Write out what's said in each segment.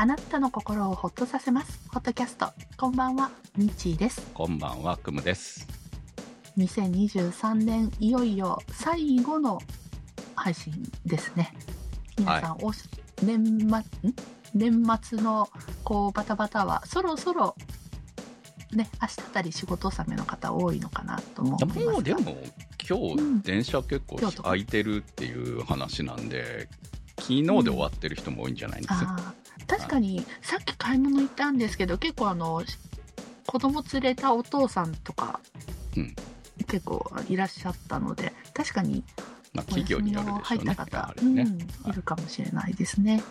あなたの心をほっとさせます。ホットキャスト。こんばんは、みちーです。こんばんは、くむです。2023年、いよいよ最後の配信ですね。皆さん、おし年末、ん？年末のこうバタバタは、そろそろ、ね、明日あたり仕事納めの方多いのかなと思いますがもうでも、今日、うん電車結構空いてるっていう話なんで、昨日で終わってる人も多いんじゃないんですよ。あー確かにさっき買い物行ったんですけど結構あの子供連れたお父さんとか、うん結構いらっしゃったので確かにまあ、お企業によるでしょ入うね。った方、やはうん。いるかもしれないですね。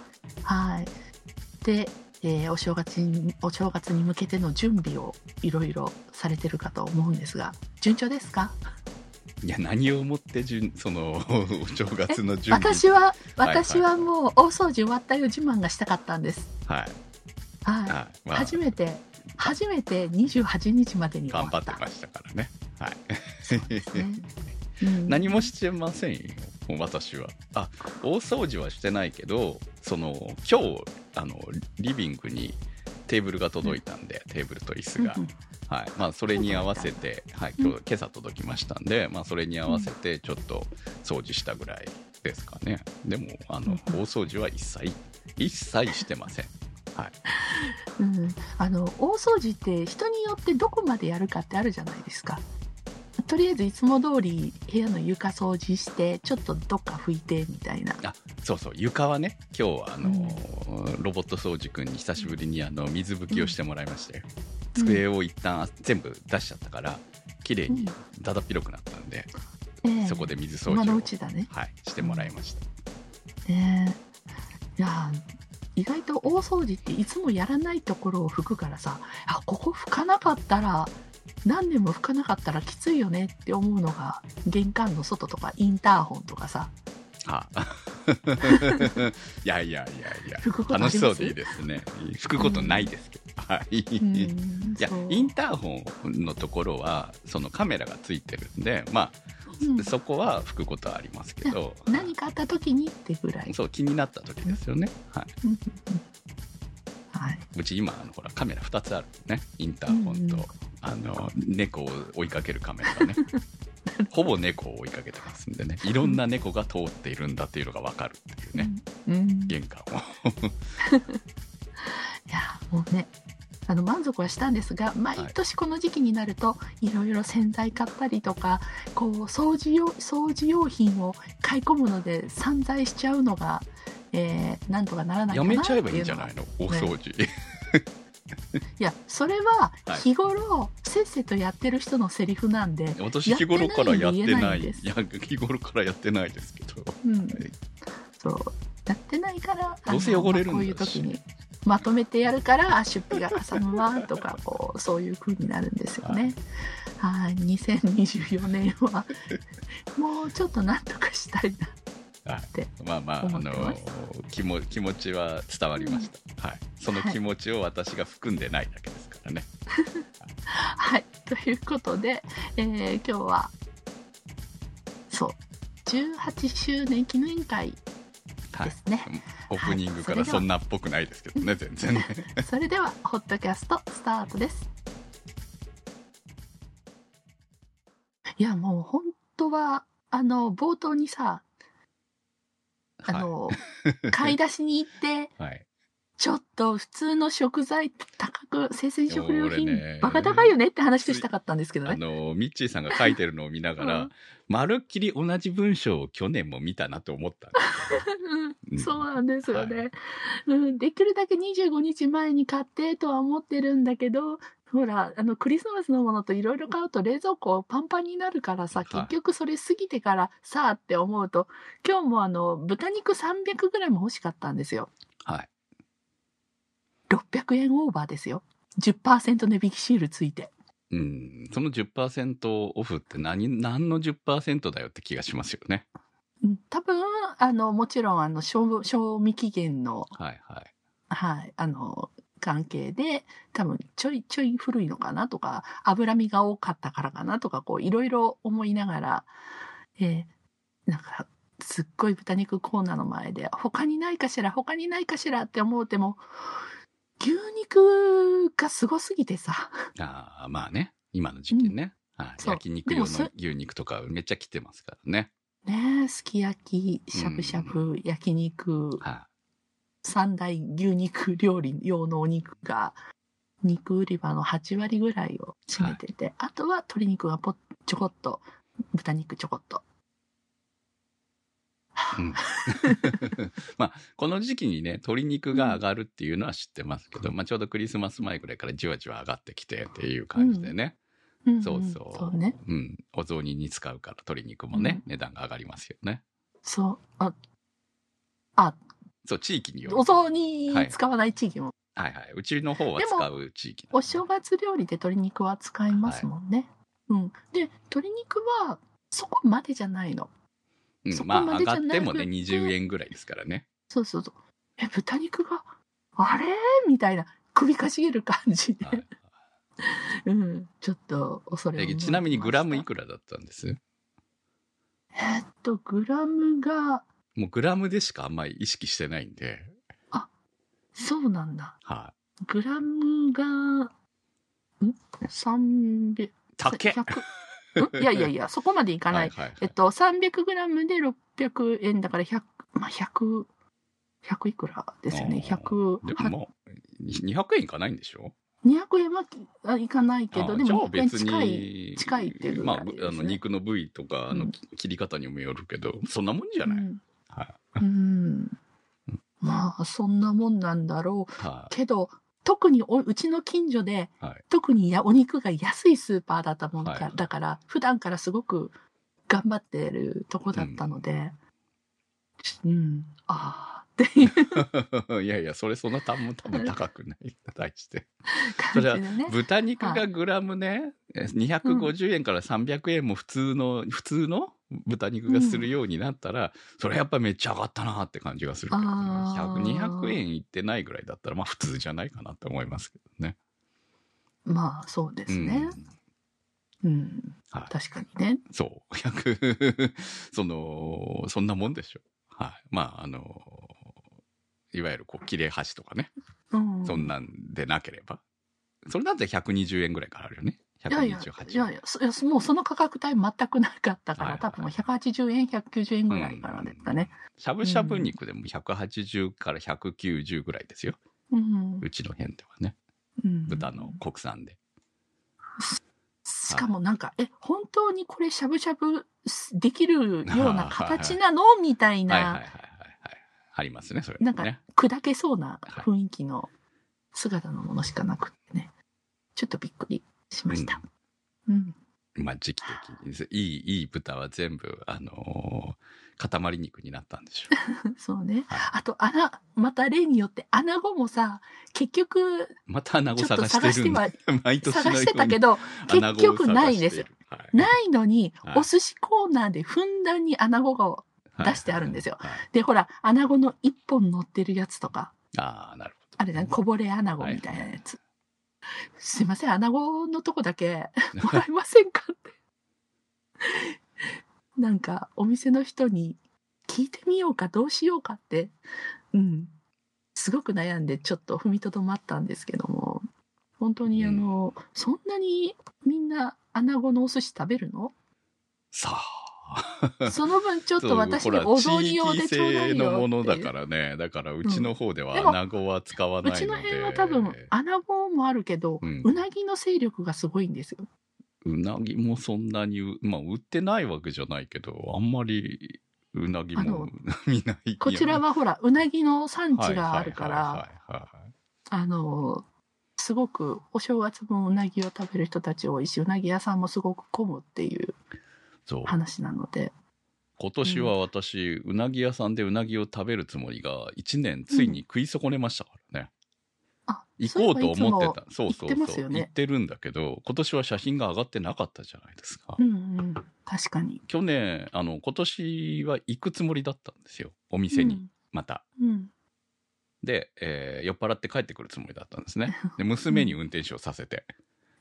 はいで、えーお正月にお正月に向けての準備をいろいろされてるかと思うんですが順調ですか？いや、何をもってじゅん、その、お正月の準備。私ははい私はもう大掃除終わったよ自慢がしたかったんです。はい。はいはい。まあ、初めて初めて28日までに頑張ってましたからね。はい。ね うん何もしてませんよ、私は。あ、大掃除はしてないけど、その、今日、あの、リビングにテーブルが届いたんで、テーブルと椅子が。はい。まあ、それに合わせて、はい、今日、今朝届きましたんで、まあ、それに合わせて、ちょっと掃除したぐらいですかね。でも、あの、うん大掃除は一切、一切してません。はい。うんあの大掃除って人によってどこまでやるかってあるじゃないですかとりあえずいつも通り部屋の床掃除してちょっとどっか拭いてみたいな。あそうそう。床はね今日はあの、ロボット掃除くんに久しぶりにあの水拭きをしてもらいましたよ、机を一旦全部出しちゃったから綺麗にだだっ広くなったんで、ええ。そこで水掃除をうちだね。はい、してもらいました、ねえ。いや意外と大掃除っていつもやらないところを拭くからさあここ拭かなかったら何年も拭かなかったらきついよねって思うのが玄関の外とかインターホンとかさ。あ。いやいやいやいや。楽しそうでいいですね。拭くことないですけど、はい、うんいやそう。インターホンのところはそのカメラがついてるんでまあ、うん。そこは拭くことはありますけど。何かあった時にってぐらい。そう気になった時ですよね、はい、うんうんうんはい。うち今あのほらカメラ2つあるねインターホンと、うんうんあの猫を追いかけるカメラがね ほぼ猫を追いかけてますんでねいろんな猫が通っているんだっていうのが分かるっていうね、うん。うん、い玄関を や、もうね。あの満足はしたんですが毎年この時期になると、い、ろいろ洗剤買ったりとかこう掃除用掃除用品を買い込むので散財しちゃうのが、えーなんとかならないかなやめちゃえばいいいんじゃないの？大掃除、いやそれははい。日頃せっせとやってる人のセリフなんで、私日頃からやってない。いや日頃からやってないですけど。うん、そう。やってないからどうせ汚れるんだし。まあこういう時にまとめてやるからあ出費がかさむわとかこうそういう風になるんですよね。はい。2024年はもうちょっとなんとかしたいな。はいってまあまあ、あの気も気持ちは伝わりました、はい、その気持ちを私が含んでないだけですからね、はい。ということで、えー今日はそう。18周年記念会はい。ですね。オープニングからそんなっぽくないですけどね、全然ね。それではホットキャストスタートです。いやもう本当はあの冒頭にさあの、買い出しに行ってはい。はい。ちょっと普通の食材高く生鮮食料品、俺ね。バカ高いよねって話をしたかったんですけどあねの、ミッチーさんが書いてるのを見ながら、うん。まるっきり同じ文章を去年も見たなと思ったんです うんうんそうなんですよね、はい。うん、できるだけ25日前に買ってとは思ってるんだけどほらあのクリスマスのものといろいろ買うと冷蔵庫パンパンになるからさはい結局それ過ぎてからさあって思うと今日もあの豚肉 300g 欲しかったんですよ。はい。600円オーバーですよ10%値引きシールついてうん。その10%オフって何、何の10%だよって気がしますよね。うん多分あのもちろんあの賞賞味期限のはいはい。はい、あの、関係で、多分ちょいちょい古いのかなとか、脂身が多かったからかなとか、こう、いろいろ思いながら、えーなんか、すっごい豚肉コーナーの前で、他にないかしら、他にないかしらって思うても、牛肉がすごすぎてさ。ああ、まあね。今の時期ね。う焼肉用の牛肉とかめっちゃ来てますからね。ねえ、すき焼き、しゃぶしゃぶ、焼肉、は三大牛肉料理用のお肉が、肉売り場の8割ぐらいを占めてて、あとは鶏肉がポッちょこっと、豚肉ちょこっと。い。うん。まあ、この時期にね、鶏肉が上がるっていうのは知ってますけど、まあちょうどクリスマス前ぐらいからじわじわ上がってきてっていう感じでね。うんそうそう。そうね。うん。お雑煮に使うから鶏肉もね、値段が上がりますよね。そう。あ、あ、そう、地域による。お雑煮使わない地域も、はいはい。うちの方は使う地域お正月料理で鶏肉は使いますもんね。うん。で、鶏肉はそこまでじゃないの。そこうん、まあま上がでじゃなくてってもね、20円ぐらいですからね。そうそうそう。え、豚肉が、あれ？みたいな、首かしげる感じで。はいうん。ちょっと恐れちなみにグラムいくくらだったんです？えっと、グラムが、もうグラムでしかあんまり意識してないんで、そうなんだ。はグラムが、ん ?300、い。100やいやいや、そこまでいかない。はいはいはいえっと、300グラムで600円だから100、まあ、100、100いくらですよね。あーで100、ももう、200円いかないんでしょ？200円はあいかないけど、でも200円別近い。に、近いっていうぐまあ、あの肉の部位とか、あのうん切り方にもよるけど、そんなもんじゃない。うんはい。うん。まあ、そんなもんなんだろう。はけど、特におうちの近所で、はい特にやお肉が安いスーパーだったもんか、はいだから、普段からすごく頑張ってるとこだったので、うん、ああ、っていうい。いやいや、それそんな多分多分高くない。対して。感じでね。豚肉がグラムね、え250円から300円も普通の、普通の豚肉がするようになったら、それやっぱめっちゃ上がったなって感じがするけどね、あー100 200円いってないぐらいだったら、まあ普通じゃないかなって思いますけどね。まあ、そうですね。うんうん、はい、確かにね。そう。100 その、そんなもんでしょ。はい。まあ、あの、いわゆるこう、切れ端とかね。うん、そんなんでなければ。それだって120円ぐらいからあるよね。いやいや、128円。いやいや、もうその価格帯全くなかったから、はい多分180円、190円ぐらいからですかね。しゃぶしゃぶ肉でも180から190ぐらいですよ。うん。うちの辺ではね。うん豚の国産で。しかもなんか、え、本当にこれしゃぶしゃぶできるような形なの？みたいな、はいはいはいはいはい。ありますね、それ、ね。なんか砕けそうな雰囲気の姿のものしかなくてね。ちょっとびっくりしました。うん。まあ時期的に、いい、いい豚は全部、あのー塊肉になったんでしょ そうね。はいあと、穴、また例によって、穴子もさ、結局、う。また穴子探してるんだ。毎年探してたけど、結局ないです。はいないのに、はいお寿司コーナーでふんだんに穴子が出してあるんですよ。で、ほら、穴子の一本乗ってるやつとか、ああ、なるほど。あれだね、こぼれ穴子みたいなやつ。すいません、穴子のとこだけ もらえませんかって。なんか、お店の人に聞いてみようか、どうしようかって、うん。すごく悩んで、ちょっと踏みとどまったんですけども、本当にあの、そんなにみんな穴子のお寿司食べるの？さあ。その分ちょっと私にお雑煮用でちょうだいのものだからね。だからうちの方では穴子は使わうないので。ちの辺は多分穴子もあるけど、ううんなぎの勢力がすごいんですよ。うなぎもそんなにう、まあ売ってないわけじゃないけど、あんまりうなぎも 見ないこちらはほら、うなぎの産地があるから、あの、すごくお正月もうなぎを食べる人たち多いし、うなぎ屋さんもすごく混むっていう。話なので、今年は私、うなぎ屋さんでうなぎを食べるつもりが、一年ついに食い損ねましたからね。あ、行こうと思ってた。そうそう行ってますそう。よね行ってるんだけど、今年は写真が上がってなかったじゃないですか。うんうん、確かに。去年、あの、今年は行くつもりだったんですよ。お店に、また。うん。うん。で、えー酔っ払って帰ってくるつもりだったんですね。で、娘に運転手をさせて。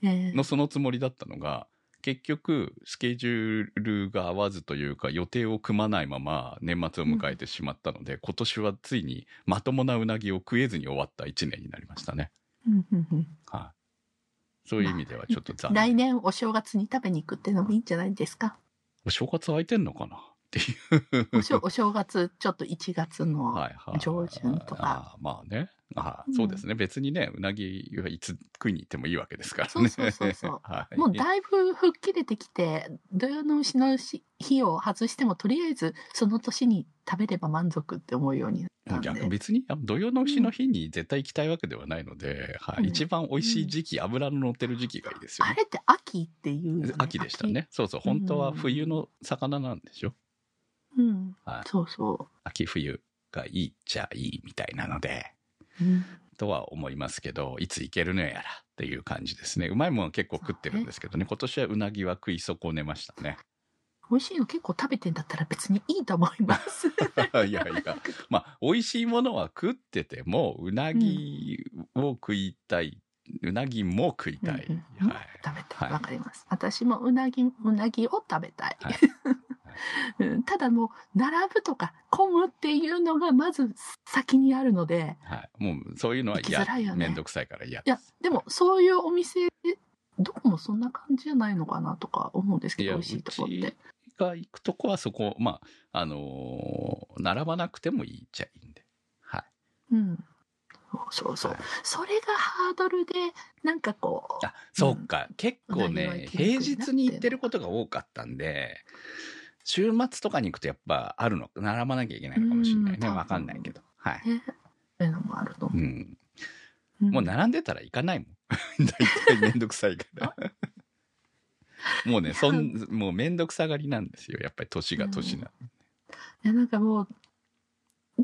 えーのそのつもりだったのが、結局、スケジュールが合わずというか、予定を組まないまま年末を迎えてしまったので、今年はついにまともなうなぎを食えずに終わった1年になりましたね。うんうんうんはい。そういう意味ではちょっと残来念。年お正月に食べに行くっていうのもいいんじゃないですか。お正月空いてんのかなっていう。お正お正月、ちょっと1月の。はいはい。上旬とかあーまあね。あそうですね。別にね、うなぎはいつ食いに行ってもいいわけですからね。そうそうそう はい。もうだいぶ吹っ切れてきて、土曜の牛の日を外しても、とりあえずその年に食べれば満足って思うようになったんで。逆別にあ土曜の牛の日に絶対行きたいわけではないので、はいうん一番美味しい時期、脂の乗ってる時期がいいですよね。あれって秋っていうよね、秋でしたね。そうそう、本当は冬の魚なんでしょ？秋。うん。はい、そうそ秋冬がいいっちゃいいみたいなので、う。うん。とは思いますけど、いつ行けるのやらっていう感じですね。うまいものは結構食ってるんですけどね、今年はうなぎは食い損ねましたね。美味しいの結構食べてんだったら別にいいと思います。いやいや、まあ、美味しいものは食ってても、うなぎを食いたい、うなぎも食いたい。うんうんはい。食べた。はいいわかります。私もうなぎ、うなぎを食べたい。はい うんただもう、並ぶとか混むっていうのがまず先にあるので、はい。もう、そういうのは嫌いよ。ねめんどくさいから嫌いやでもそういうお店、どこもそんな感じじゃないのかなとか思うんですけど、美味しいとこっうてち。が行くとこはそこ、まあ、あのー並ばなくてもいいっちゃいいんで。はい。うん。そうそう。はいそれがハードルで、なんかこう、あ、そうか。結構うなぎはね、平日に行ってることが多かったんで、週末とかに行くとやっぱあるの、並ばなきゃいけないのかもしれないね。うんわかんないけど。はい。ね、そういうのもあると思う。うん。うんもう並んでたら行かないもん。大体めんどくさいから。もうね、そん、もうめんどくさがりなんですよ。やっぱり年が年な。いやなんかもう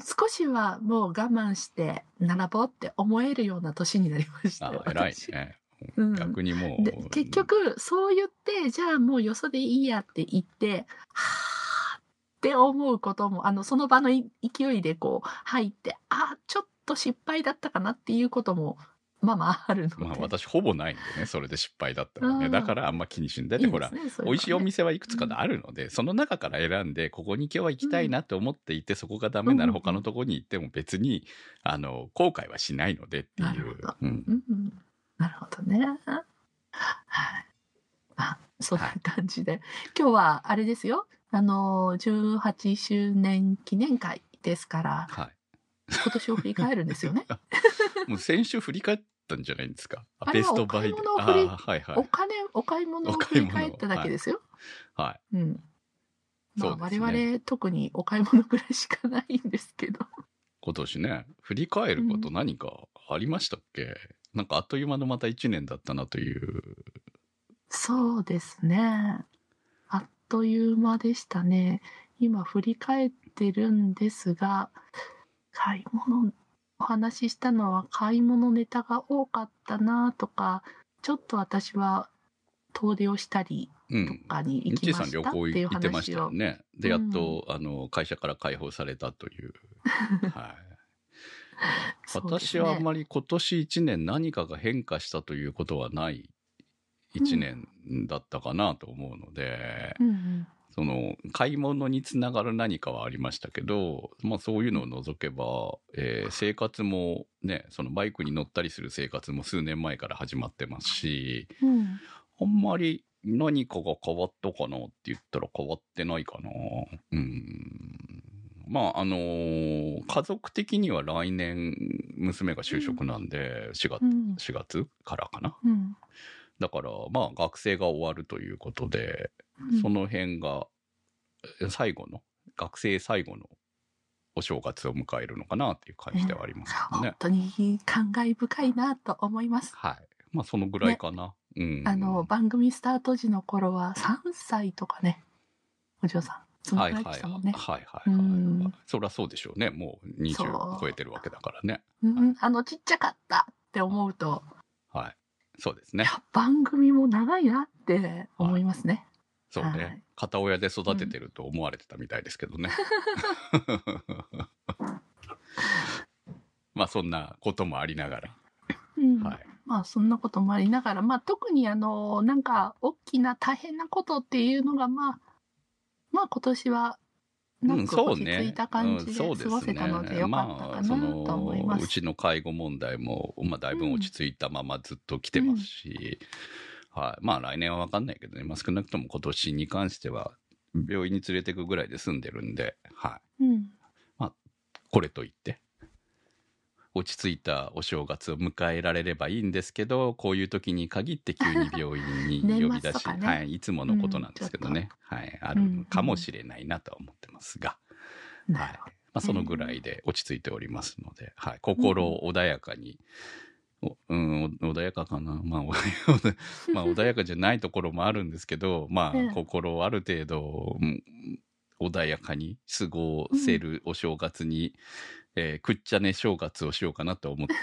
少しはもう我慢して並ぼうって思えるような年になりました偉い私ね。うん逆にもう。で結局そう言ってじゃあもうよそでいいやって言ってはあって思うこともあのその場のい勢いでこう入ってあちょっと失敗だったかなっていうこともまあまああるので、まあ私ほぼないんでね、それで失敗だったらね。うんだからあんま気にしんで。いいですねそういうのね美味しいお店はいくつかあるので、その中から選んで、ここに今日は行きたいなって思っていて、そこがダメならうん他のとこに行っても別に、あの、後悔はしないのでっていうなるほど。うん。うんうん、なるほどね。はい。あ、そんな感じで、今日はあれですよ。あの、18周年記念会ですから、はい。今年を振り返るんですよね。もう先週振り返ったんじゃないんですか。あベストバイで。あーはいはい。お金、お買い物を振り返っただけですよ。はい。うん。まあ、ね我々特にお買い物ぐらいしかないんですけど。今年ね、振り返ること何かありましたっけ、なんかあっという間のまた1年だったなという。そうですね。あっという間でしたね。今振り返ってるんですが、買い物、お話ししたのは買い物ネタが多かったなとか、ちょっと私は遠出をしたりうん。とかに行き日ましたさん旅行っていう行ってました話を。よね。で、やっと、あの、会社から解放されたという。はい。私はあんまり今年1年何かが変化したということはない1年だったかなと思うので、うんうんその買い物につながる何かはありましたけど、まあそういうのを除けば、えー生活もね、そのバイクに乗ったりする生活も数年前から始まってますし、うんあんまり何かが変わったかなって言ったら変わってないかな。うん。まあ、あのー家族的には来年娘が就職なんで、4月、うん4月からかな。うんだから、まあ学生が終わるということで、その辺が、え最後の、学生最後のお正月を迎えるのかなっていう感じではありますけどね本。当に感慨深いなと思います。はい。まあそのぐらいかな。うん。あの番組スタート時の頃は3歳とかねお嬢さんそのはいはいぐらいでしたもんね、はいはいうんはい。そりゃそうでしょうね。もうそう20超えてるわけだからね。うん、あのちっちゃかったって思うとはい。そうですね。番組も長いなって思いますね、そうはいね。片親で育ててると思われてたみたいですけどね。まあそんなこともありながら。うんはい。まあそんなこともありながら、まあ特にあの、なんか大きな大変なことっていうのがまあ、まあ今年は、なうんんかそうね落ち着いた感じでうんそう過ごせたのでよかったかなそと思います。のうちの介護問題も、まあ、だいぶ落ち着いたままずっと来てますし、はい。まあ来年はわかんないけどね、まあ少なくとも今年に関しては、病院に連れてくぐらいで済んでるんで、はい。うん。これといって、落ち着いたお正月を迎えられればいいんですけど、こういう時に限って急に病院に 呼び出し、ねはい、いつものことなんですけどね、はい、あるのかもしれないなとは思ってますが、はい。なるほど。まあ、そのぐらいで落ち着いておりますので、はい、心穏やかに、おうん、お穏やかかな、まあ、おまあ穏やかじゃないところもあるんですけど、ま ええ。あ、心をある程度、うん穏やかに過ごせるお正月に、えーくっちゃね正月をしようかなと思って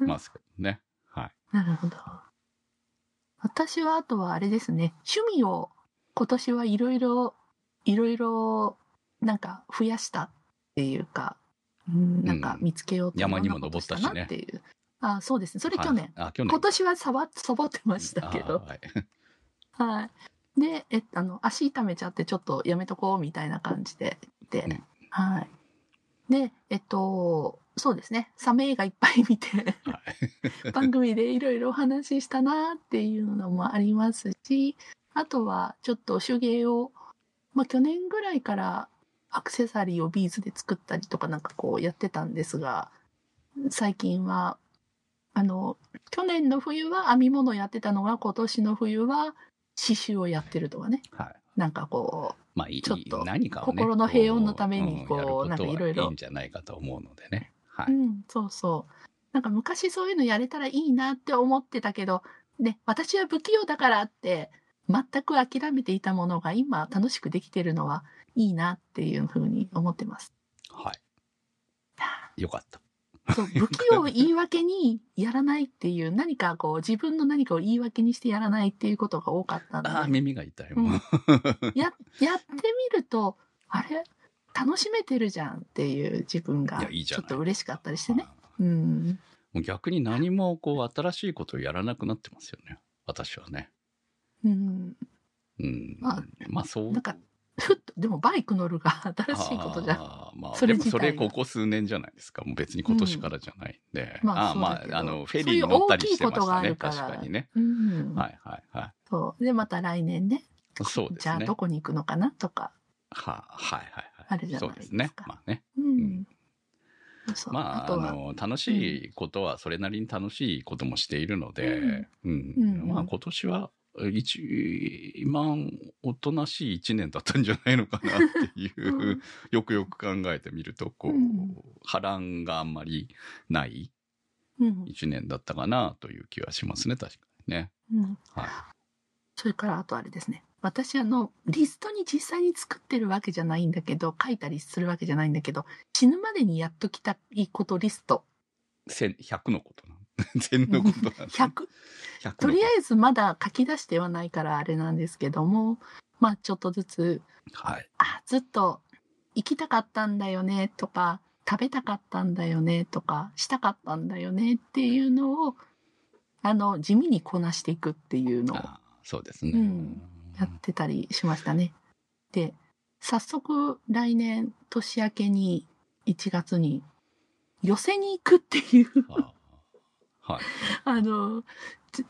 ますけどね。はい。なるほど。私はあとはあれですね、趣味を今年はいろいろ、いろいろなんか増やしたっていうか、うん、なんか見つけようと山にもいろんなこと登ったしねなっていう。あそうですね。それ去年。はいあ、去年。今年はサボサボってましたけど。あはい。はい。で、えあの、足痛めちゃってちょっとやめとこうみたいな感じで、で、うんはい。で、えっと、そうですね。サメ映画いっぱい見て、はい。番組でいろいろお話ししたなっていうのもありますし、あとはちょっと手芸を、まあ去年ぐらいからアクセサリーをビーズで作ったりとかなんかこうやってたんですが、最近は、あの、去年の冬は編み物やってたのが今年の冬は刺繍をやってるとかね。はい。なんかこまあいい、ちょっと心の平穏のためにこうなんかいろいろはいいんじゃないかと思うのでね。はう、い。うん、そうそう。なんか昔そういうのやれたらいいなって思ってたけど、ね、私は不器用だからって全く諦めていたものが今楽しくできてるのはいいなっていうふうに思ってます。はい。よかった。そう、不器用を言い訳にやらないっていう、何かこう自分の何かを言い訳にしてやらないっていうことが多かったああ、ので、耳が痛いもん。や、やってみると、あれ？楽しめてるじゃんっていう自分がちょっと嬉しかったりしてね。うん。逆に何もこう新しいことをやらなくなってますよね。私はね。うん。うん。まあまあそう。なんか、ふっと、でもバイク乗るが新しいことじゃん。あーまあ、それでもそれここ数年じゃないですか。もう別に今年からじゃないんで。まああーまそうだけどあ、あの、フェリーに乗ったりしてましたね。確かにね。うん。はいはいはそう。で、また来年ね。い。そうですね。じゃあどこに行くのかなとか。ははいはいはい。あるじゃないそうですねですか。まあね。うん。そうまあ、あの、楽しいことはそれなりに楽しいこともしているので、うん。うんまあ今年は、一、今、おとなしい一年だったんじゃないのかなっていう、うんよくよく考えてみると、こう、うん波乱があんまりないうん。一年だったかなという気はしますね、確かにね。うん。はい。それからあとあれですね。私あの、リストに実際に作ってるわけじゃないんだけど、書いたりするわけじゃないんだけど、死ぬまでにやっときたいことリスト。千、100のことなのことなん。100。100とりあええずまだ書き出してはないからあれなんですけども、まあちょっとずつ、ず。はい。あ、ずっと行きたかったんだよねとか、食べたかったんだよねとか、したかったんだよねっていうのを、あの、地味にこなしていくっていうのをあそうですね。うんやってたりしましたね。で、早速来年年明けに1月に寄せに行くっていう、あはい。あの、ついっ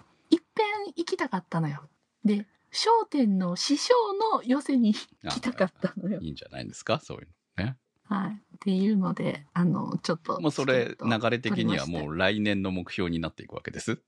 ぺん行きたかったのよ。で、商店の師匠の寄せに行きたかったのよ。いいんじゃないですか、そういうのね。はい。っていうので、あの、ちょっと。もうそれ、流れ的にはもう来年の目標になっていくわけです？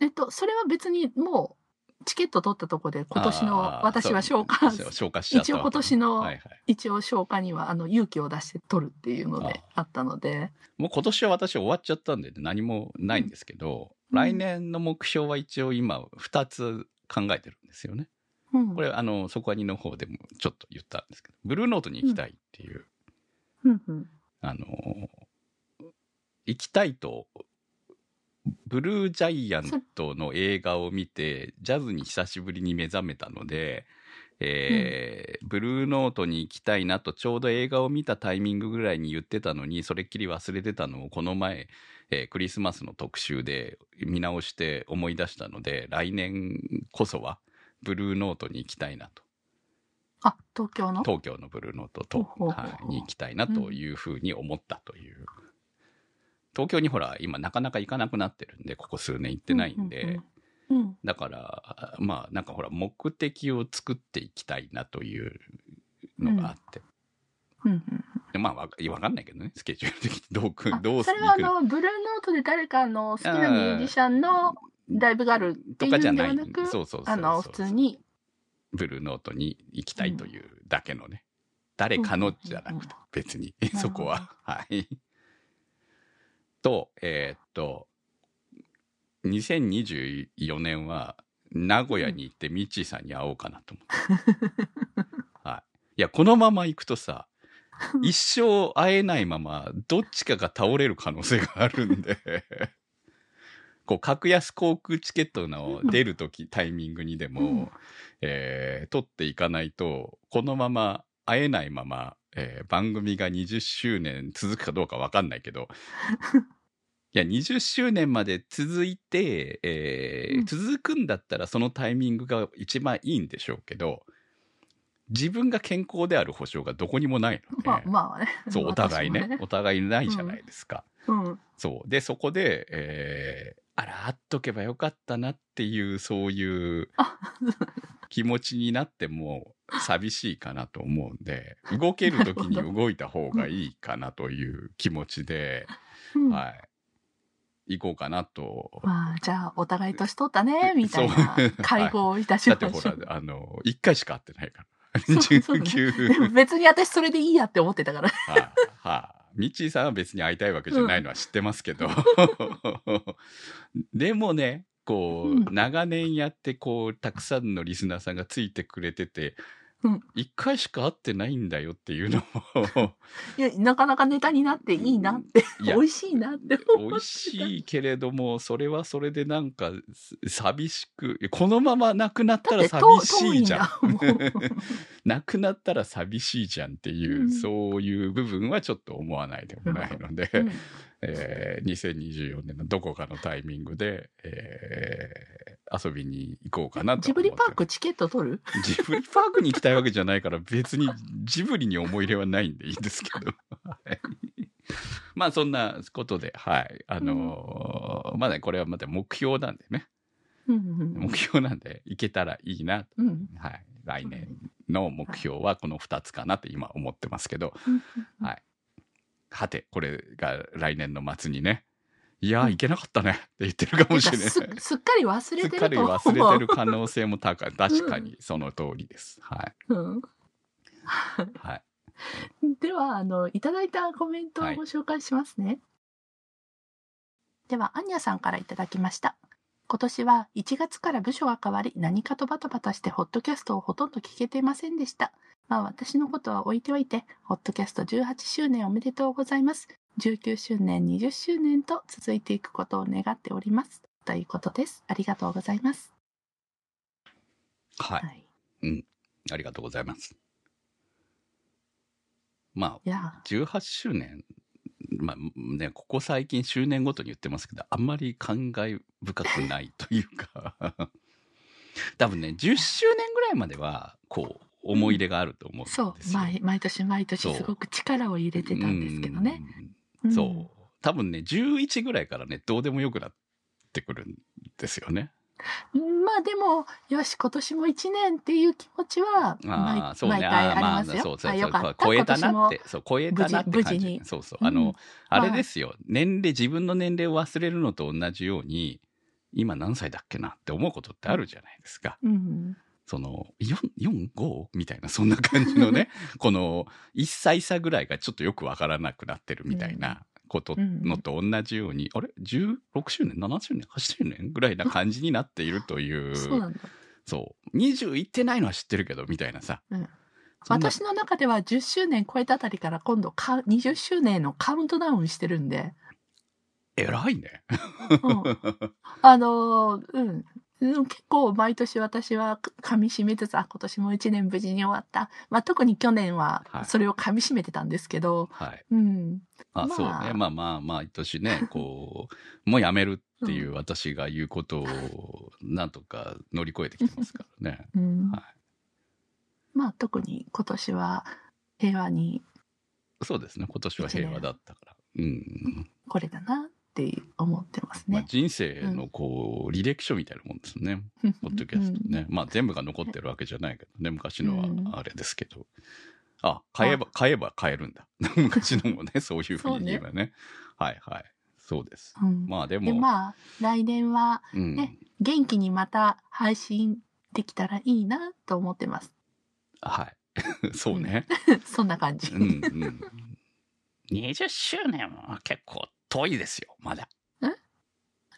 えっと、それは別にもう、チケット取ったとこで今年の私は消化、一応今年のはいはい。一応消化にはあの勇気を出して取るっていうのであったので、もう今年は私終わっちゃったんで何もないんですけど、うん来年の目標は一応今2つ考えてるんですよね。うん。これあの、そこはにの方でもちょっと言ったんですけど、ブルーノートに行きたいっていう、うんうん。あの、行きたいと、ブルージャイアントの映画を見て、ジャズに久しぶりに目覚めたので、えーブルーノートに行きたいなとちょうど映画を見たタイミングぐらいに言ってたのにそれっきり忘れてたのをこの前、えークリスマスの特集で見直して思い出したので来年こそはブルーノートに行きたいなと。あ、東京の？東京のブルーノートと、はい、に行きたいなというふうに思ったという、東京にほら今なかなか行かなくなってるんでここ数年行ってないんで、うんうんうん。だからまあなんかほら目的を作っていきたいなというのがあって、うん。うんでまあわわかんないけどねスケジュール的に。どうくあどうそれはあの、ブルーノートで誰かの好きなミュージシャンのライブがあるってというんでかじゃなはいなく、そうそうそうそう。あの、普通に、ブルーノートに行きたいというだけのね、誰かのじゃなくて別に。ほど。そこは。はいとえーっと2024年は名古屋に行ってミッチーさんに会おうかなと思って、はい、いやこのまま行くとさ一生会えないままどっちかが倒れる可能性があるんで。こう格安航空チケットの出る時タイミングにでも、うん。えー取っていかないとこのまま会えないまま、えー番組が20周年続くかどうか分かんないけど。いや20周年まで続いて、えーうん。続くんだったらそのタイミングが一番いいんでしょうけど自分が健康である保証がどこにもないので、まあ、まあね。そうお互いね。私もお互いないじゃないですか。うん。そう。でそこで、えーあら会っとけばよかったなっていうそういうあ気持ちになっても寂しいかなと思うんで動ける時に動いた方がいいかなという気持ちで、うん。はい、行こうかなと。まあ、じゃあ、お互い年取ったね、みたいなそう。会合をいたしだってましょう。ほらあの1回しか会ってないから。そうそうね。19でも別に私それでいいやって思ってたから。はい、はい、ミッチーさんは別に会いたいわけじゃないのは知ってますけど、でもねこう、うん。長年やってこうたくさんのリスナーさんがついてくれてて、うん。1回しか会ってないんだよっていうのも いや、なかなかネタになっていいなって、美味しいなって思美味しいけれどもそれはそれでなんかす寂しくこのままなくなったら寂しいじゃん。なくなったら寂しいじゃんっていう、うん。そういう部分はちょっと思わないでもないので、うんえー2024年のどこかのタイミングで、えー遊びに行こうかなとジブリパークチケット取る？ジブリパークに行きたいわけじゃないから別にジブリに思い入れはないんでいいんですけど。はい。まあそんなことではい。あのーまだこれはまだ目標なんでね。うんうん目標なんで行けたらいいなと、うん。はい、来年の目標はこの2つかなって今思ってますけど、うん。はい。はて、これが来年の末にね、いやー、いけなかったねって言ってるかもしれない。す すっかり忘すれってかりると思う。忘れてる可能性も高い。確かにその通りです。はい。うん はい。では、あの、いただいたコメントをご紹介しますね。では、アンニャさんからいただきました。今年は1月から部署が変わり、何かとバタバタして、ホットキャストをほとんど聞けていませんでした。まあ、私のことは置いておいて、ホットキャスト18周年おめでとうございます。19周年、20周年と続いていくことを願っております。ということです。ありがとうございます。はい。い。ありがとうございます。まあ、18周年、まあね、ここ最近周年ごとに言ってますけど、あんまり感慨深くないというか、多分ね、10周年ぐらいまでは、こう、思い入れがあると思うんですよ。そう、毎毎年毎年そうすごく力を入れてたんですけどね。うん。んそう。多分ね、11ぐらいからね、どうでもよくなってくるんですよね。まあでも、よし、今年も1年っていう気持ちは、あ毎あ、そうね。毎回ありあますよ。そうそう。超えたなっ今て、そう、超えたなって無事にそうそう。うんあの、あまあれですよ。年齢、自分の年齢を忘れるのと同じように、今何歳だっけなって思うことってあるじゃないですか。年。うん。その、4、4、5? みたいな、そんな感じのね、この、1歳差ぐらいがちょっとよくわからなくなってるみたいなことのと同じように、あれ ?16 周年 ?7 周年 ?8 周年ぐらいな感じになっているという、そうなんだ。そう。20いってないのは知ってるけど、みたいなさ。うん私の中では10周年超えたあたりから今度か20周年のカウントダウンしてるんで、偉いね。うんあのーうん。うん結構毎年私は噛み締めつつ、あ、今年も一年無事に終わった。まあ特に去年ははいそれを噛み締めてたんですけど、はい。うん。あ、まあそうね。まあまあ、毎年ね、こう、もうやめるっていう私が言うことを、なんとか乗り越えてきてますからね。うんはいまあ特に今年は平和にそうですね。今年は平和だったから。うん。これだなって思ってますまあ、ね。人生のこう、履歴書みたいなもんですね。ポッドキャストね。まあ全部が残ってるわけじゃないけどね。昔のうんはあれですけど。あ、買えば、買えば買えるんだ。昔のもね、そういうふうに言えばね。はいはい。そうです。うん。うんまあでも、でまあ来年はうん。ね元気にまた配信できたらいいなと思ってます。はい。そうね。そんな感じ。うんうん。20周年は結構遠いですよ、まだ。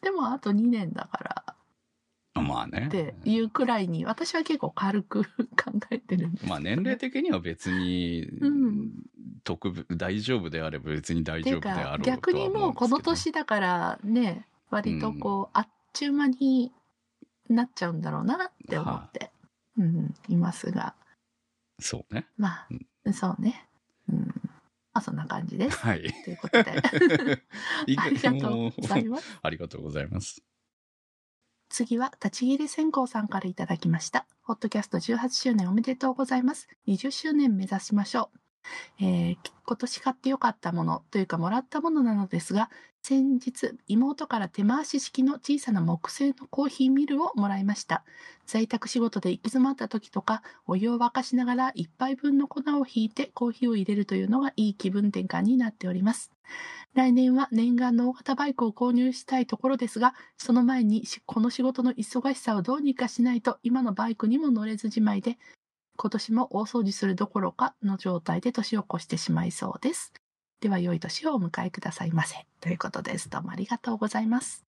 でもあと2年だから。まあね。っ。ていうくらいに私は結構軽く考えてるんです。まあ年齢的には別に、うん。特別大丈夫であれば別に大丈夫であろうか逆にもうこの年だからね割とこう、あっちゅう間になっちゃうんだろうなって思って、うん、いますが。そうね。まあ、そうね、うん、まあそんな感じです。はい。ということでい ありがとうございもます。ありがとうございます。次は立ち切り線香さんからいただきました。ホットキャスト18周年おめでとうございます。20周年目指しましょう。えー今年買ってよかったものというかもらったものなのですが、先日妹から手回し式の小さな木製のコーヒーミルをもらいました。在宅仕事で行き詰まった時とか、お湯を沸かしながら一杯分の粉をひいてコーヒーを入れるというのがいい気分転換になっております。来年は念願の大型バイクを購入したいところですが、その前にこの仕事の忙しさをどうにかしないと今のバイクにも乗れずじまいで、今年も大掃除するどころかの状態で年を越してしまいそうです。では良い年をお迎えくださいませ。ということです。どうもありがとうございます。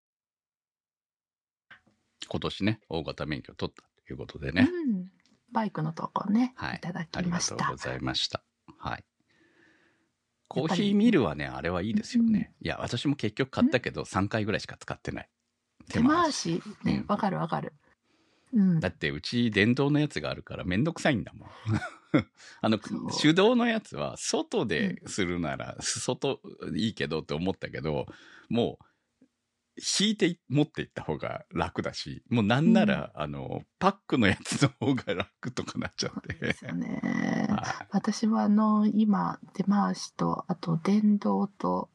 今年ね、大型免許取ったということでね。うん。バイクの投稿ね、はいいただあきましたりがとうご。ざいました。はい。コーヒーミルはね、あれはいいですよね。いや、私も結局買ったけど、3回ぐらいしか使ってない。手回しね、わかるわかる。うんだ。ってうち電動のやつがあるからめんどくさいんだもん。あの手動のやつは外でするなら、外いいけどって思ったけどもう引いて持っていった方が楽だしもうなんなら、あのパックのやつの方が楽とかなっちゃって。ですよね。は私はあの今手回しとあと電動と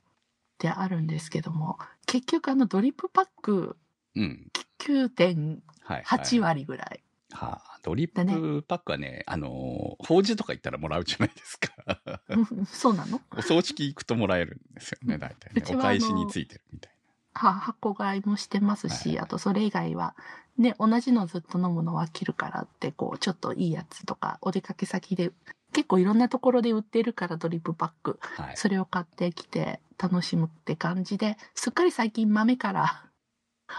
であるんですけども結局あのドリップパックいうん9.8はい、はい。割ぐらい、はあ、ドリッだプパックはね、あの法事とか行ったらもらうじゃないですか。う んそうなの？お葬式行くともらえるんですよね、大体ねお返しについてるみたいは箱買いもしてますし、はいはいあとそれ以外はね同じのずっと飲むのは切るからってこうちょっといいやつとかお出かけ先で結構いろんなところで売ってるからドリップパックな。はい。それを買ってきて楽しむって感じですっかり最近豆から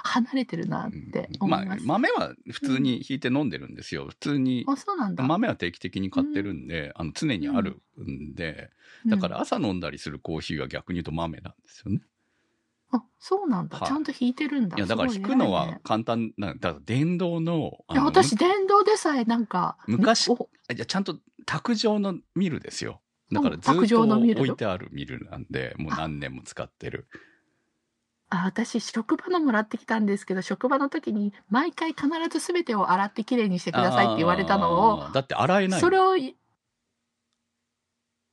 離れてるなってうんまあ思います。、豆は普通に引いて飲んでるんですよ。普通に。あ、そうなんだ。豆は定期的に買ってるんで、あの常にあるんで、だから朝飲んだりするコーヒーは逆に言うと豆なんですよね。うん、あ、そうなんだ。はいちゃんと弾いてるんだ。いや、だから引くのは簡単な、だから電動の、あいやの私電動でさえなんか昔おじゃあちゃんと卓上のミルですよ。だからずっと置いてあるミルなんで、もう何年も使ってる。あ私職場のもらってきたんですけど職場の時に毎回必ず全てを洗ってきれいにしてくださいって言われたのをだって洗えない。それをい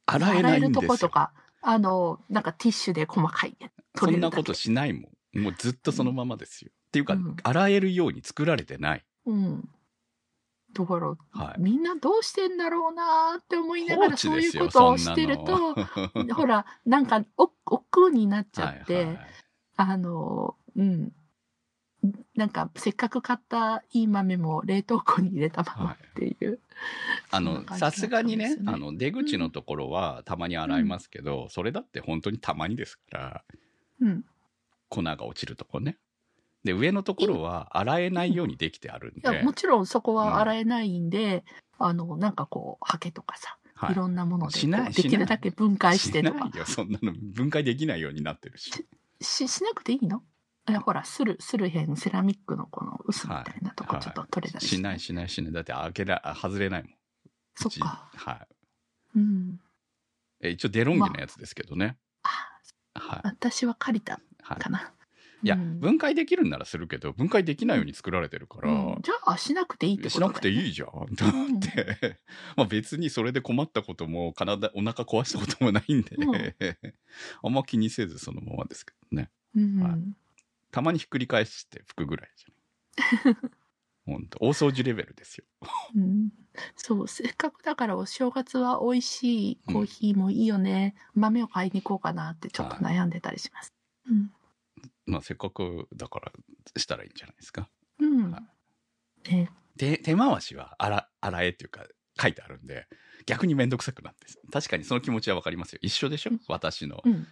洗えないる。とことかあのなんかティッシュで細かいそんなことしないもん。もうずっとそのままですよ。っていうか、うん洗えるように作られてない。うんだから、はいみんなどうしてんだろうなーって思いなが放らそういうことをしてるとの。ほらなんかお億劫になっちゃって、はいはいあのうん。なんかせっかく買ったいい豆も冷凍庫に入れたままっていう、あそんな感、じのさすがにねあの、出口のところはたまに洗いますけど、それだって本当にたまにですから、うん、粉が落ちるとこね。で、上のところは洗えないようにできてあるんで。いや、もちろんそこは洗えないんで、あのなんかこうハケとかさ、、はい。ろんなものでできるだけ分解してとか。しないよ、そんなの。分解できないようになってるし。ししなくていいの？えほら、する、するへん、セラミックのこの薄みたいなとこはいちょっと取れたりしないしないしない。だって開けら、あ外れないもん。そっか。はい。うん。え一応デロンギのやつですけどね。あ、はい。私は借りたはいかな。いや、うん分解できるんならするけど、分解できないように作られてるから、うんじゃあ、しなくていいってことしなくてい。いいじゃん、と思って。まあ別にそれで困ったことも、体、お腹壊したこともないんで、うんあんま気にせずそのままですけどね。うん。はいたまにひっくり返して拭くぐらいじゃん。ほんと、大掃除レベルですよ。うんそう、せっかくだからお正月は美味しいコーヒーもいいよね。豆を買いに行こうかなってちょっと悩んでたりします。うん。まあせっかくだからしたらいいんじゃないですか。うんはい。え手、手回しは洗、洗えっていうか書いてあるんで、逆にめんどくさくなって確かにその気持ちはわかりますよ。一緒でしょ？うん私の。うん。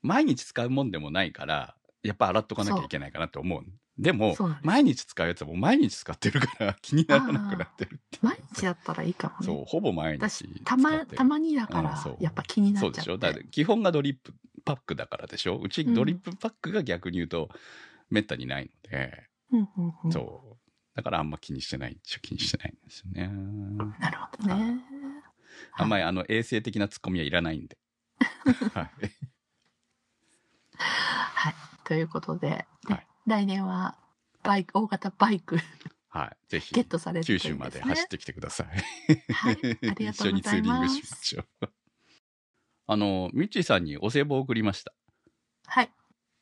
毎日使うもんでもないから、やっぱ洗っとかなきゃいけないかなと思う。でも毎日使うやつはもう毎日使ってるから気にならなくなってるって。毎日だったらいいかもね。そう、ほぼ毎日使私ってる。たまたまにだからうやっぱ気になっちゃってそうでしょだ基本がドリップパックだからでしょ？うちうんドリップパックが逆に言うとめったにないので、うんうんうんそう。だからあんま気にしてないっちゃ気にしてないんですよね。なるほどねあんまりあの衛生的なツッコミはいらないんで。はい。はいということで、ねはい。来年はバイク大型バイク はい。ぜひゲッ、トされてる九州まで走ってきてください。はい。ありがとうございます。一緒にツーリングしましょう。あの、ミッチーさんにお歳暮を送りました。はい。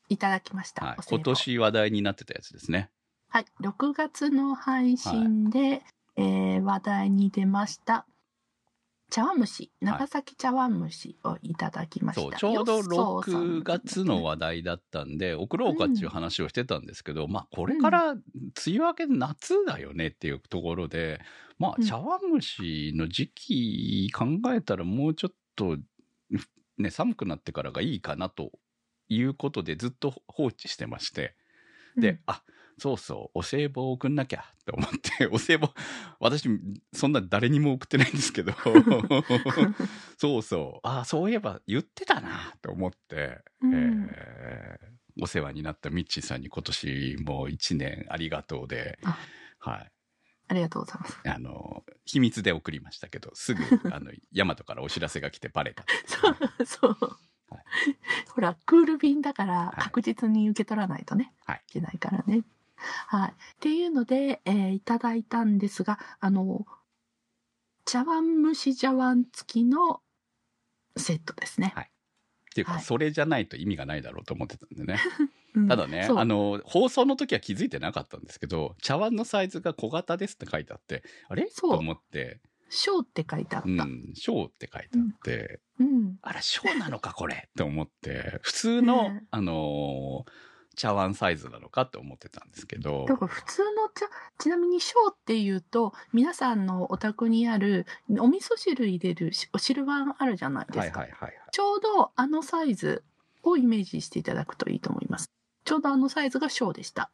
いただきました、はい。今年話題になってたやつですね。はい。6月の配信で、えー話題に出ました茶碗蒸し長崎茶碗蒸しをいただきました、そう、ちょうどよっそうさん6月の話題だったんで、送ろうかっていう話をしてたんですけど、まあ、これから梅雨明けで夏だよねっていうところで、まあ、うん。茶碗蒸しの時期考えたらもうちょっと、ね、寒くなってからがいいかなということでずっと放置してまして、で、うん。あ、そうそう、お歳暮を送んなきゃって思って、お歳暮、私、そんな誰にも送ってないんですけど、そうそう、あ、そういえば言ってたなと思って、うん。えー。お世話になったミッチーさんに今年も一年ありがとうで、あ。はい。ありがとうございます。あの、秘密で送りましたけど、すぐ、あの、ヤマトからお知らせが来てバレたそうそう、はい。ほらクール便だからい。確実に受け取らないとね、はい。いけないからね。はい、っていうので、えーいただいたんですがあの茶碗蒸し茶碗付きのセットですね。はい。っていうか、はい。それじゃないと意味がないだろうと思ってたんでね。うん。ただね、あの、放送の時は気づいてなかったんですけど、茶碗のサイズが小型ですって書いてあって、あれ？そう。と思って、小って書いてあった。ううん。ん、小って書いてあって、うん。あら、小なのか、これ。って思って、普通の、あのー茶碗サイズなのかって思ってたんですけどだ、から普通の茶、ちなみに小っていうと、皆さんのお宅にあるお味噌汁入れるしお汁碗あるじゃないですか。はいはいはいはい。ちょうどあのサイズをイメージしていただくといいと思います。ちょうどあのサイズが小でした。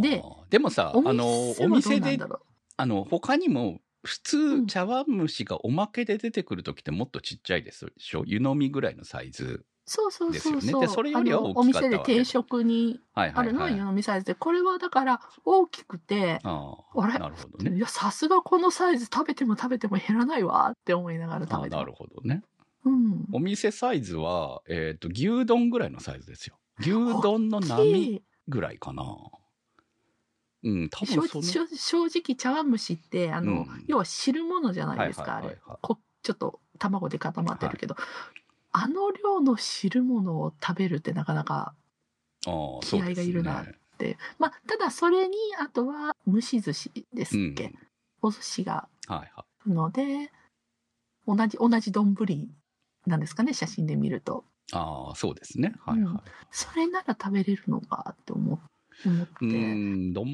ででもさ、おあのーお店であの、他にも、普うん通、茶碗蒸しがおまけで出てくる時ってもっとちっちゃいですでしょ？湯飲みぐらいのサイズ。うそうそうそうそう。でそれよりはあの大きかったわけお店で定食にはいはいはい。あるのは湯飲みサイズで、これはだから大きくて、ああれ？あ、なるほどね。いや、さすがこのサイズ食べても食べても減らないわって思いながら食べてなるほどね。うん。お店サイズは、えっ、と、牛丼ぐらいのサイズですよ。牛丼の大波ぐらいかな。うん、多正分その。正正直茶碗蒸しってあの、うん要は汁物じゃないですか、はいはいはいはいあれこちょっと卵で固まってるけど、あの量の汁物を食べるってなかなか気合がいるなね。ってまあただそれにあとは蒸し寿司ですっけ、うんお寿司がはいはい。あるので同じ同じ丼なんですかね写真で見るとああ、そうですね。はいはい。それなら食べれるのかって思思って、うーん、丼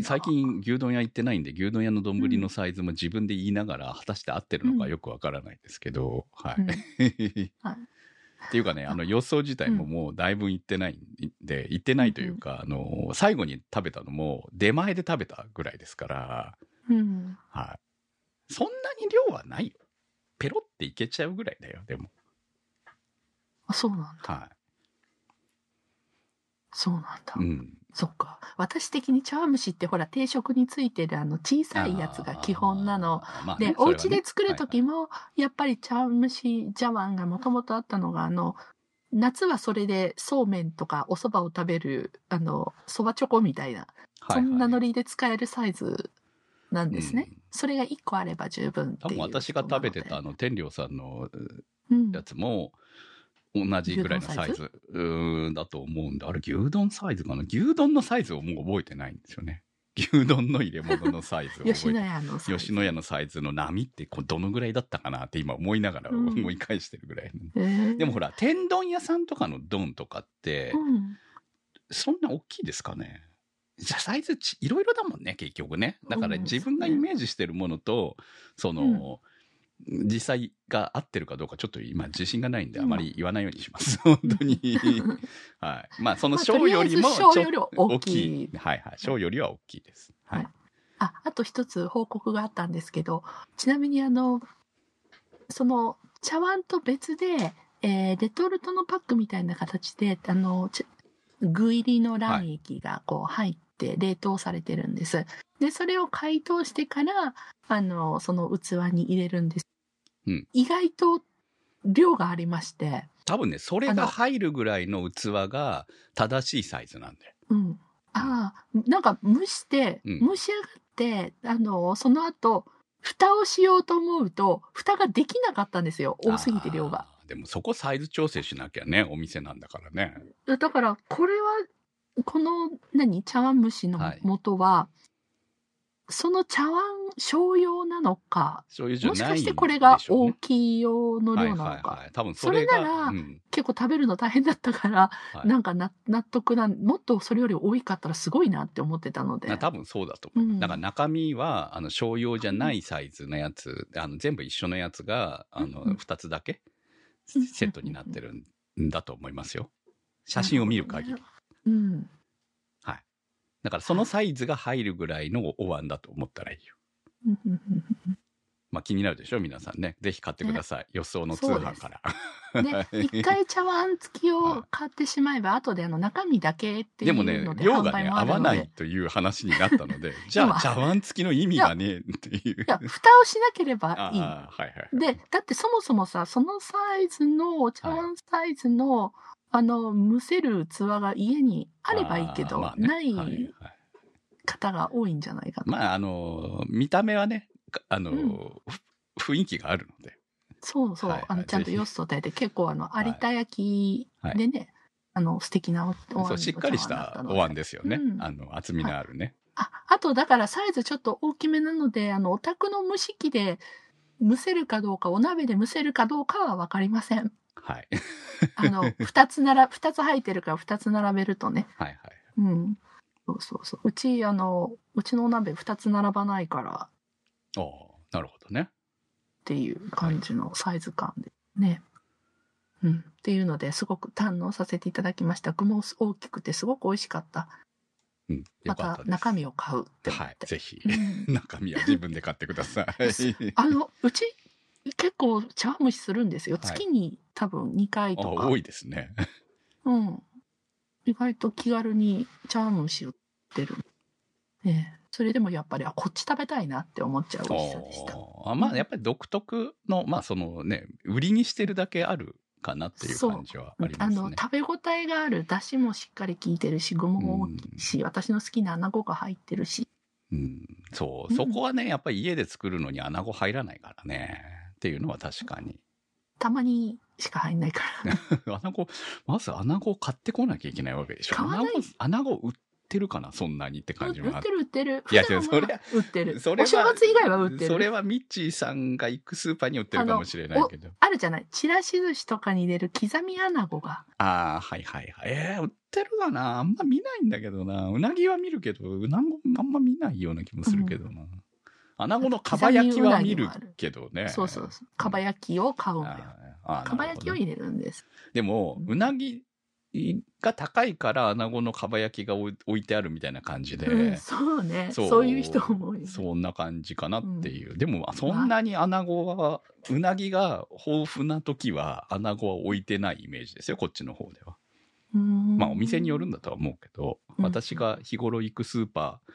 最近牛丼屋行ってないんで、牛丼屋の丼のサイズも自分で言いながら、果たして合ってるのかよくわからないですけど、はい。っていうかね、あの予想自体ももうだいぶ行ってないんで、行ってないというか、あの、最後に食べたのも出前で食べたぐらいですから、うん。はい。そんなに量はない。よ。ペロっていけちゃうぐらいだよ、でも。あそうなんだ。はい。そうなんだ。うん。そっか。私的に茶碗蒸しってほら定食についてるあの小さいやつが基本なの。まあねで、お家で作る時も、も、やっぱり茶碗蒸し茶碗がもともとあったのが、あの、夏はそれでそうめんとかお蕎麦を食べる、あの、蕎麦チョコみたいな、はいそんなノリリで使えるサイズなんですね。うんそれが1個あれば十分って多いう。分私が食べてたあの天領さんのうんやつも同じぐらいのサイズ？うーんだと思うんであれ牛丼サイズかな？牛丼のサイズをもう覚えてないんですよね。牛丼の入れ物のサイズを吉野覚えて。家のサイズ。吉野家のサイズの波ってこうどのぐらいだったかなって今思いながらうん。思い返してるぐらい、えー。でもほら天丼屋さんとかの丼とかってうん。そんな大きいですかね？じゃあサイズちいろいろだもんね結局ね。だからうん自分がイメージしてるものとその、実際が合ってるかどうかちょっと今自信がないんでうん。あまり言わないようにします、本当に。はい。まあそのまあ小よりも小よりは大きい。はいはい。小よりは大きいです。はい、はい。あ、あと一つ報告があったんですけど、ちなみにあの、その茶碗と別で、えーレトルトのパックみたいな形で、あの、ち具入りの卵液がこう入って冷凍されてるんです。で、それを解凍してから、あの、その器に入れるんです。うん意外と量がありまして、多分ねそれが入るぐらいの器が正しいサイズなんでうん。ああ、なんか蒸して、うん蒸し上がって、あの、その後、蓋をしようと思うと、蓋ができなかったんですよ。多すぎて量が。でもそこサイズ調整しなきゃねお店なんだからねだから、これは、この、何茶碗蒸しのはい。元は、その茶碗小用なのか、もしかしてこれが大きい用の量なのか、はいはいはい、多分それならうん。結構食べるの大変だったから、はい。なんかな納得な、もっとそれより多いかったらすごいなって思ってたので。多分そうだと思う、うん。だから中身はあの商用じゃないサイズのやつ、あの全部一緒のやつがあのうん2つだけうん。セットになってるんだと思いますよ。写真を見る限り、うん。はい。だからそのサイズが入るぐらいのお椀だと思ったらいいよ。まあ気になるでしょ？皆さんね。ぜひ買ってください、予想の通販から。で、一回茶碗付きを買ってしまえば、後であの中身だけっていうでもねので、量がね合わないという話になったので じゃあ茶碗付きの意味がねえっていう。いや、蓋をしなければいい。はいはい。で、だってそもそもさ、そのサイズの、茶碗サイズの、あの、蒸せる器が家にあればいいけど、まあね。ないはい。はい方が多いんじゃないかな。まあ、あの、見た目はね、かあの、うん。ふ雰囲気があるので。そうそう、はいはい。あの、ちゃんとぜひ。よそでて、結構あの、はい。有田焼きでね、あの、素敵なおお椀そう、しっかりしたお椀ですよね。うん。あの、厚みのあるね。あ、あとだからサイズちょっと大きめなので、あの、お宅の蒸し器で蒸せるかどうか、お鍋で蒸せるかどうかはわかりません。はい。あの、二つなら、二つ入ってるから二つ並べるとね。はいはい。うん。そうそうそう。うち、あの、うちのお鍋二つ並ばないからおおなるほどね。っていう感じのサイズ感でね。うん。っていうので、すごく堪能させていただきました。具も大きくてすごく美味しかった。うん。よまた。中身を買うって思はい。ぜひう、ん 中身は自分で買ってください。あの、うち、結構茶碗蒸しするんですよ。はい月に多分2回あとか。多いですね。うん。意外と気軽に茶碗蒸し売ってる。ねえそれでもやっぱり、あ、こっち食べたいなって思っちゃう美味しさでした。おーまあ、やっぱり独特の、まあ、そのね、売りにしてるだけあるかなっていう感じはありまあの、すね。食べ応えがある、出汁もしっかり効いてるし、具も大きいし、私の好きな穴子が入ってるし。うん、そうう、んそこはね、やっぱり家で作るのに穴子入らないからね。っていうのは確かに。たまにしか入んないから。穴子、まず穴子を買ってこなきゃいけないわけでしょ。買わない穴子、売ってるかな、そんなにって感じもあ売ってる売ってる。いやそれ売ってる。それはお正月以外は売ってる。それはミッチーさんが行くスーパーに売ってるかもしれないけど。あるじゃない。ちらし寿司とかに入れる刻み穴子が。ああ、はいはいはい。えー、売ってるかなあんま見ないんだけどな。うなぎは見るけど、うなごあんま見ないような気もするけどな。穴子のかば焼きは見るけどね。そうそうそう。かば焼きを買うのよ。あーかば焼きを入れるんです。でも、うなぎが高いから穴子のかば焼きが置いてあるみたいな感じで、うん、そうねそう。いう人も多い、ね。そんな感じかなっていう。でも、そんなに穴子は、うなぎが豊富な時は穴子は置いてないイメージですよ、こっちの方では。うんまあお店によるんだとは思うけど、うん私が日頃行くスーパー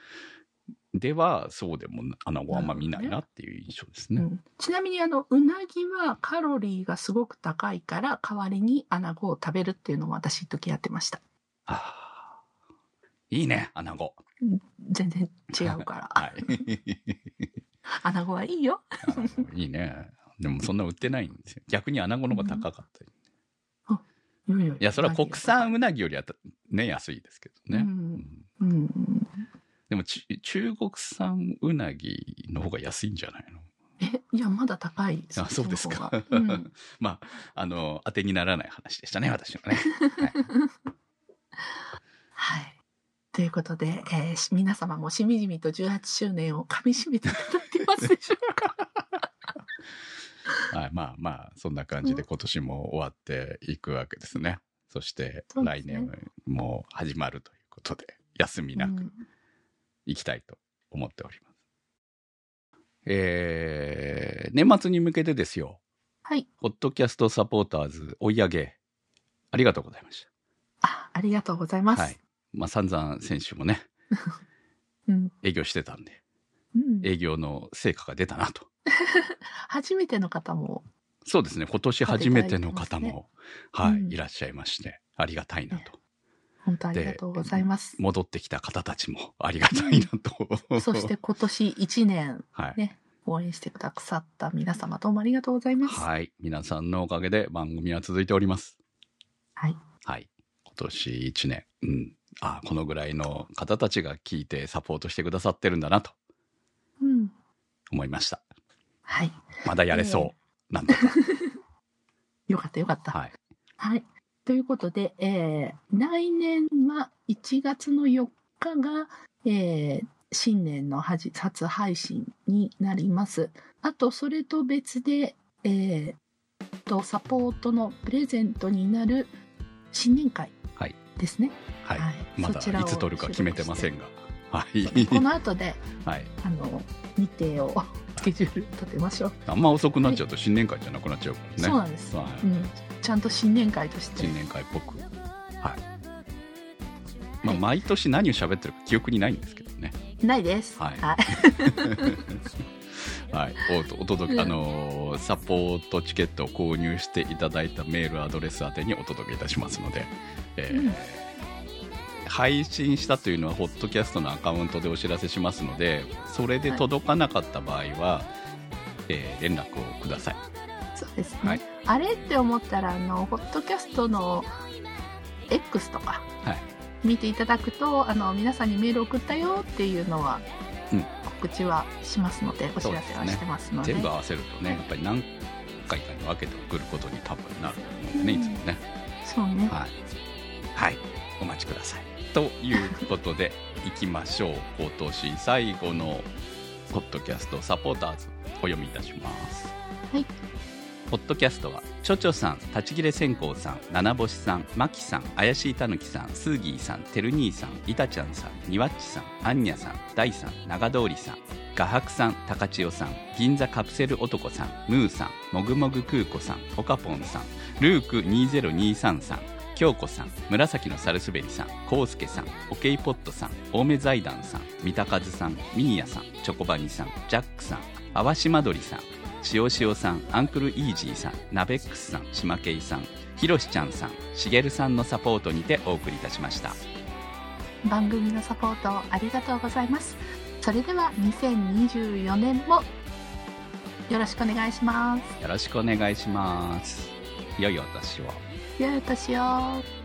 ではそうでもアナゴあんま見ないなっていう印象ですね。うんちなみにあのうなぎはカロリーがすごく高いから代わりにアナゴを食べるっていうのも私一時やってましたあーいいね、アナゴ。全然違うから、はい。アナゴはいいよいいね。でもそんな売ってないんですよ。逆にアナゴの方が高かったり。いやいやいや、それは国産うなぎよりはたね、安いですけどね。うんうんうんでもち中国産うなぎの方が安いんじゃないの？えいやまだ高いあそうですか。うん。まあ、あの、当てにならない話でしたね、私のね。はい。ということで、えーし皆様もしみじみと18周年をかみしめていただいてますでしょうか？はい、まあまあ、そんな感じで今年も終わっていくわけですね。そして来年も始まるということで、休みなく。うんいきたいと思っております。えー、年末に向けてですよ、はい。ポッドキャストサポーターズ追い上げ、ありがとうございましあ、ありがとうございまた。す。はい。まあ、散々選手もね、うん。営業してたんで、うん、営業の成果が出たなと。初めての方も、そうですね、今年初めての方も、はい、うんいらっしゃいまして、ありがたいなと。本当ありがとうございます。戻ってきた方たちも ありがたいなと。そして今年1年はい。ね、応援してくださった皆様どうもありがとうございます。はい。皆さんのおかげで番組は続いております。はい。はい。今年1年。うん。あこのぐらいの方たちが聞いてサポートしてくださってるんだなとうん。思いました。はい。まだやれそう。なんとか。よかったよかった。はい。はい。ということで、えー来年は1月の4日が、えー新年の初配信になります。あと、それと別で、えーと、サポートのプレゼントになる新年会はいですね。はい。はいまだいつ撮るか決めてませんが。はい。この後で、はい。あの、日程をスケジュール立てましょう。あんま遅くなっちゃうと新年会じゃなくなっちゃうからね。そうなんです、はいうん。ちゃんと新年会として新。年会っぽく。はい。まあ、毎年何を喋ってるか記憶にないんですけどね。ないです。はいはい。はい、おお届け、あのーサポートチケットを購入していただいたメールアドレス宛てにお届けいたしますので、えーうん配信したというのはホットキャストのアカウントでお知らせしますのでそれで届かなかった場合は、えー連絡をください。そうですね。はい。あれって思ったら、あの、ホットキャストの X とかはい。見ていただくと、あの、皆さんにメール送ったよっていうのは、うん。告知はしますので、お知らせはしてますので。全部合わせるとねやっぱり何回かに分けて送ることに多分なると思うんでね、いつもね。そうね。はい、はい、お待ちください。ということで、いきましょう。今年最後のポッドキャストサポーターズお読みいたします。はい。ポッドキャストは、ちょちょさん、立ち切れ線香さん、七星さん、まきさん、怪しいたぬきさん、スーギーさん、てる兄さん、いたちゃんさん、にわっちさん、あんにゃさん、大さん、長通りさん、画伯さん、高千代さん、銀座カプセル男さん、ムーさん、もぐもぐ空子さん、おかぽんさん、ルーク2023さん、京子さん、紫のサルスベリさん、コウスケさん、オケイポットさん、青梅財団さん、三田和さん、ミーヤさん、チョコバニさん、ジャックさん、淡島鳥さん、塩塩さん、アンクルイージーさん、ナベックスさん、島ケイさん、ひろしちゃんさん、しげるさんのサポートにてお送りいたしました。番組のサポートありがとうございます。それでは2024年もよろしくお願いします。よろしくお願いします。良いお年を。良いお年を。